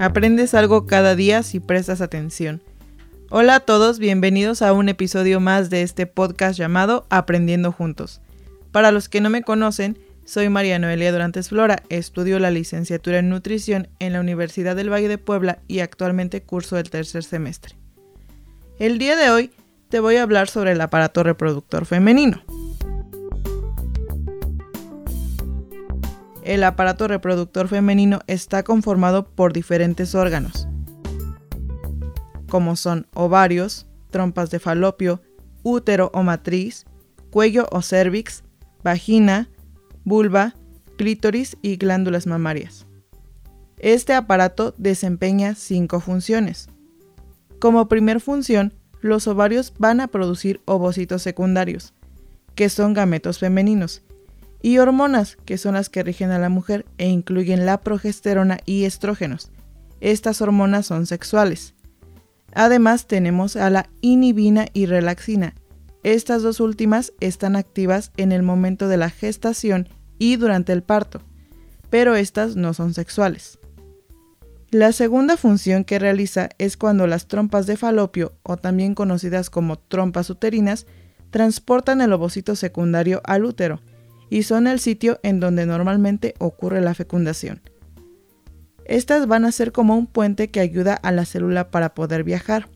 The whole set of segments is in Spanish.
Aprendes algo cada día si prestas atención. Hola a todos, bienvenidos a un episodio más de este podcast llamado Aprendiendo Juntos. Para los que no me conocen, soy María Noelia Durantes Flora, estudio la licenciatura en nutrición en la Universidad del Valle de Puebla y actualmente curso el tercer semestre. El día de hoy te voy a hablar sobre el aparato reproductor femenino. El aparato reproductor femenino está conformado por diferentes órganos, como son ovarios, trompas de falopio, útero o matriz, cuello o cervix, vagina, vulva, clítoris y glándulas mamarias. Este aparato desempeña cinco funciones. Como primer función, los ovarios van a producir ovocitos secundarios, que son gametos femeninos, y hormonas, que son las que rigen a la mujer e incluyen la progesterona y estrógenos. Estas hormonas son sexuales. Además tenemos a la inhibina y relaxina. Estas dos últimas están activas en el momento de la gestación y durante el parto, pero estas no son sexuales. La segunda función que realiza es cuando las trompas de falopio, o también conocidas como trompas uterinas, transportan el ovocito secundario al útero, y son el sitio en donde normalmente ocurre la fecundación. Estas van a ser como un puente que ayuda a la célula para poder viajar.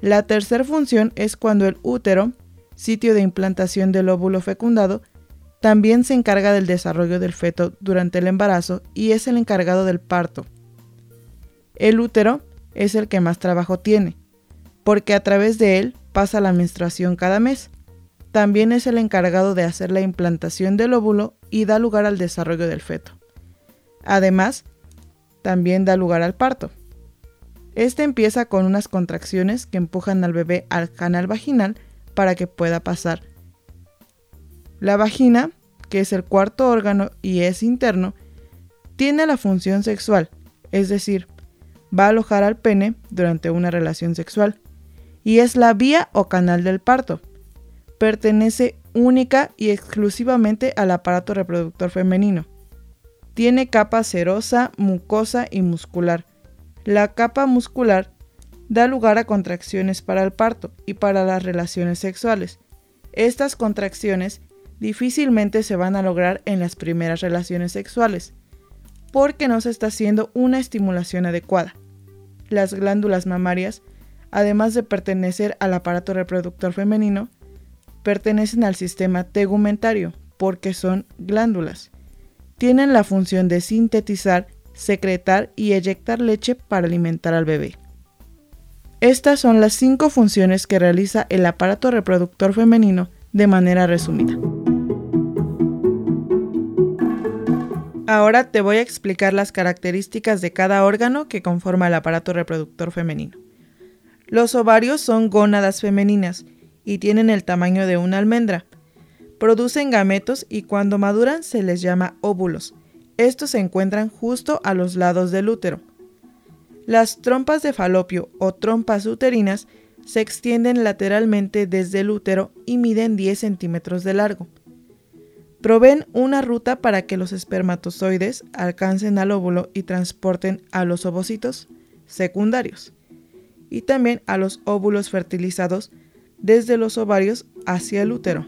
La tercera función es cuando el útero, sitio de implantación del óvulo fecundado, también se encarga del desarrollo del feto durante el embarazo y es el encargado del parto. El útero es el que más trabajo tiene, porque a través de él pasa la menstruación cada mes también es el encargado de hacer la implantación del óvulo y da lugar al desarrollo del feto. Además, también da lugar al parto. Este empieza con unas contracciones que empujan al bebé al canal vaginal para que pueda pasar. La vagina, que es el cuarto órgano y es interno, tiene la función sexual, es decir, va a alojar al pene durante una relación sexual, y es la vía o canal del parto pertenece única y exclusivamente al aparato reproductor femenino. Tiene capa serosa, mucosa y muscular. La capa muscular da lugar a contracciones para el parto y para las relaciones sexuales. Estas contracciones difícilmente se van a lograr en las primeras relaciones sexuales, porque no se está haciendo una estimulación adecuada. Las glándulas mamarias, además de pertenecer al aparato reproductor femenino, pertenecen al sistema tegumentario porque son glándulas. Tienen la función de sintetizar, secretar y eyectar leche para alimentar al bebé. Estas son las cinco funciones que realiza el aparato reproductor femenino de manera resumida. Ahora te voy a explicar las características de cada órgano que conforma el aparato reproductor femenino. Los ovarios son gónadas femeninas y tienen el tamaño de una almendra. Producen gametos y cuando maduran se les llama óvulos. Estos se encuentran justo a los lados del útero. Las trompas de falopio o trompas uterinas se extienden lateralmente desde el útero y miden 10 centímetros de largo. Proveen una ruta para que los espermatozoides alcancen al óvulo y transporten a los ovocitos secundarios y también a los óvulos fertilizados desde los ovarios hacia el útero.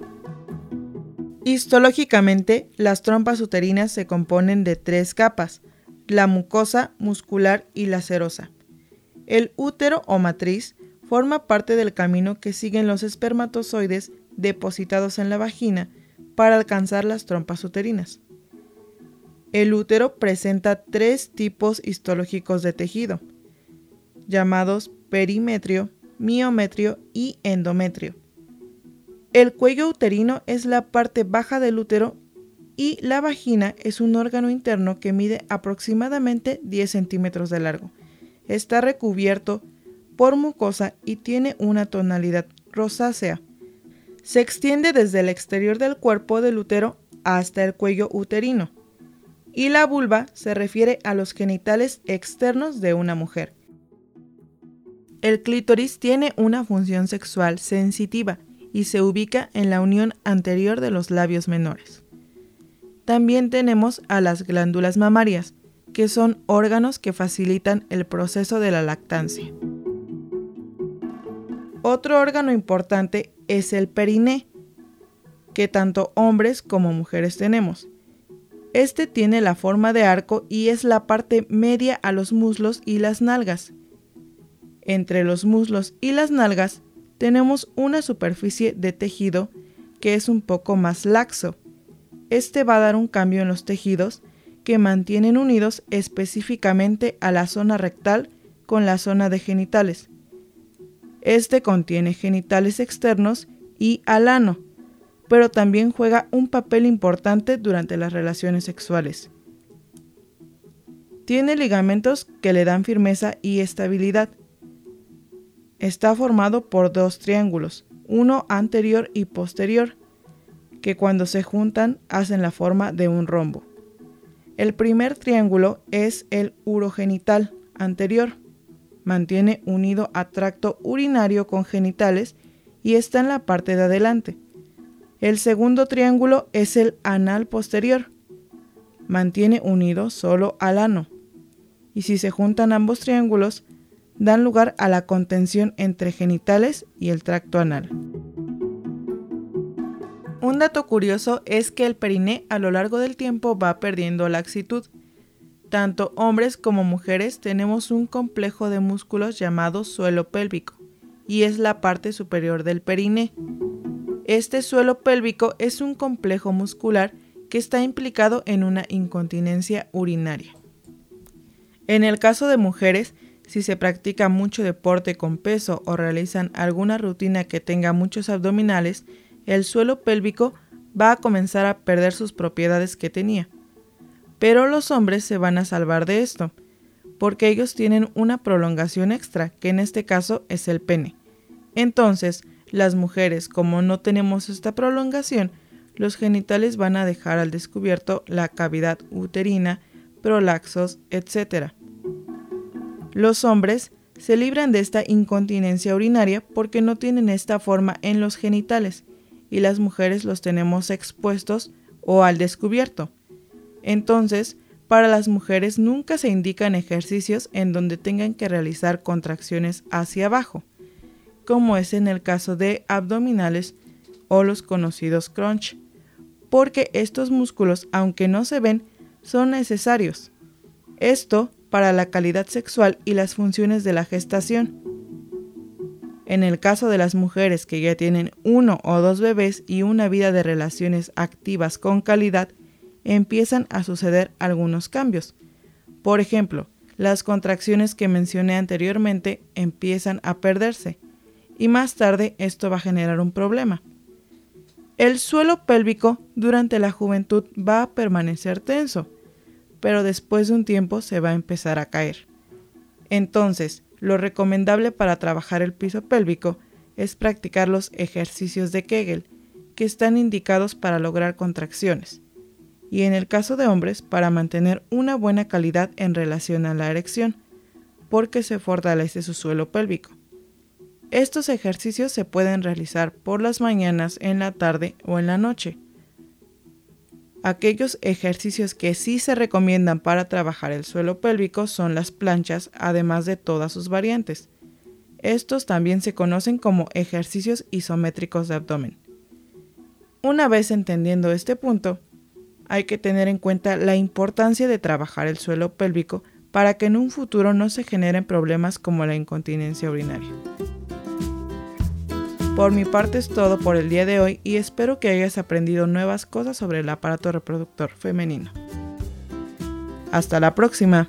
Histológicamente, las trompas uterinas se componen de tres capas, la mucosa, muscular y la serosa. El útero o matriz forma parte del camino que siguen los espermatozoides depositados en la vagina para alcanzar las trompas uterinas. El útero presenta tres tipos histológicos de tejido, llamados perimetrio, miometrio y endometrio. El cuello uterino es la parte baja del útero y la vagina es un órgano interno que mide aproximadamente 10 centímetros de largo. Está recubierto por mucosa y tiene una tonalidad rosácea. Se extiende desde el exterior del cuerpo del útero hasta el cuello uterino. Y la vulva se refiere a los genitales externos de una mujer. El clítoris tiene una función sexual sensitiva y se ubica en la unión anterior de los labios menores. También tenemos a las glándulas mamarias, que son órganos que facilitan el proceso de la lactancia. Otro órgano importante es el periné, que tanto hombres como mujeres tenemos. Este tiene la forma de arco y es la parte media a los muslos y las nalgas. Entre los muslos y las nalgas tenemos una superficie de tejido que es un poco más laxo. Este va a dar un cambio en los tejidos que mantienen unidos específicamente a la zona rectal con la zona de genitales. Este contiene genitales externos y alano, pero también juega un papel importante durante las relaciones sexuales. Tiene ligamentos que le dan firmeza y estabilidad. Está formado por dos triángulos, uno anterior y posterior, que cuando se juntan hacen la forma de un rombo. El primer triángulo es el urogenital anterior. Mantiene unido a tracto urinario con genitales y está en la parte de adelante. El segundo triángulo es el anal posterior. Mantiene unido solo al ano. Y si se juntan ambos triángulos, dan lugar a la contención entre genitales y el tracto anal. Un dato curioso es que el periné a lo largo del tiempo va perdiendo laxitud. Tanto hombres como mujeres tenemos un complejo de músculos llamado suelo pélvico, y es la parte superior del periné. Este suelo pélvico es un complejo muscular que está implicado en una incontinencia urinaria. En el caso de mujeres, si se practica mucho deporte con peso o realizan alguna rutina que tenga muchos abdominales, el suelo pélvico va a comenzar a perder sus propiedades que tenía. Pero los hombres se van a salvar de esto, porque ellos tienen una prolongación extra, que en este caso es el pene. Entonces, las mujeres, como no tenemos esta prolongación, los genitales van a dejar al descubierto la cavidad uterina, prolaxos, etc. Los hombres se libran de esta incontinencia urinaria porque no tienen esta forma en los genitales y las mujeres los tenemos expuestos o al descubierto. Entonces, para las mujeres nunca se indican ejercicios en donde tengan que realizar contracciones hacia abajo como es en el caso de abdominales o los conocidos crunch, porque estos músculos, aunque no se ven, son necesarios. Esto para la calidad sexual y las funciones de la gestación. En el caso de las mujeres que ya tienen uno o dos bebés y una vida de relaciones activas con calidad, empiezan a suceder algunos cambios. Por ejemplo, las contracciones que mencioné anteriormente empiezan a perderse y más tarde esto va a generar un problema. El suelo pélvico durante la juventud va a permanecer tenso, pero después de un tiempo se va a empezar a caer. Entonces, lo recomendable para trabajar el piso pélvico es practicar los ejercicios de Kegel, que están indicados para lograr contracciones, y en el caso de hombres para mantener una buena calidad en relación a la erección, porque se fortalece su suelo pélvico. Estos ejercicios se pueden realizar por las mañanas, en la tarde o en la noche. Aquellos ejercicios que sí se recomiendan para trabajar el suelo pélvico son las planchas, además de todas sus variantes. Estos también se conocen como ejercicios isométricos de abdomen. Una vez entendiendo este punto, hay que tener en cuenta la importancia de trabajar el suelo pélvico para que en un futuro no se generen problemas como la incontinencia urinaria. Por mi parte es todo por el día de hoy y espero que hayas aprendido nuevas cosas sobre el aparato reproductor femenino. Hasta la próxima.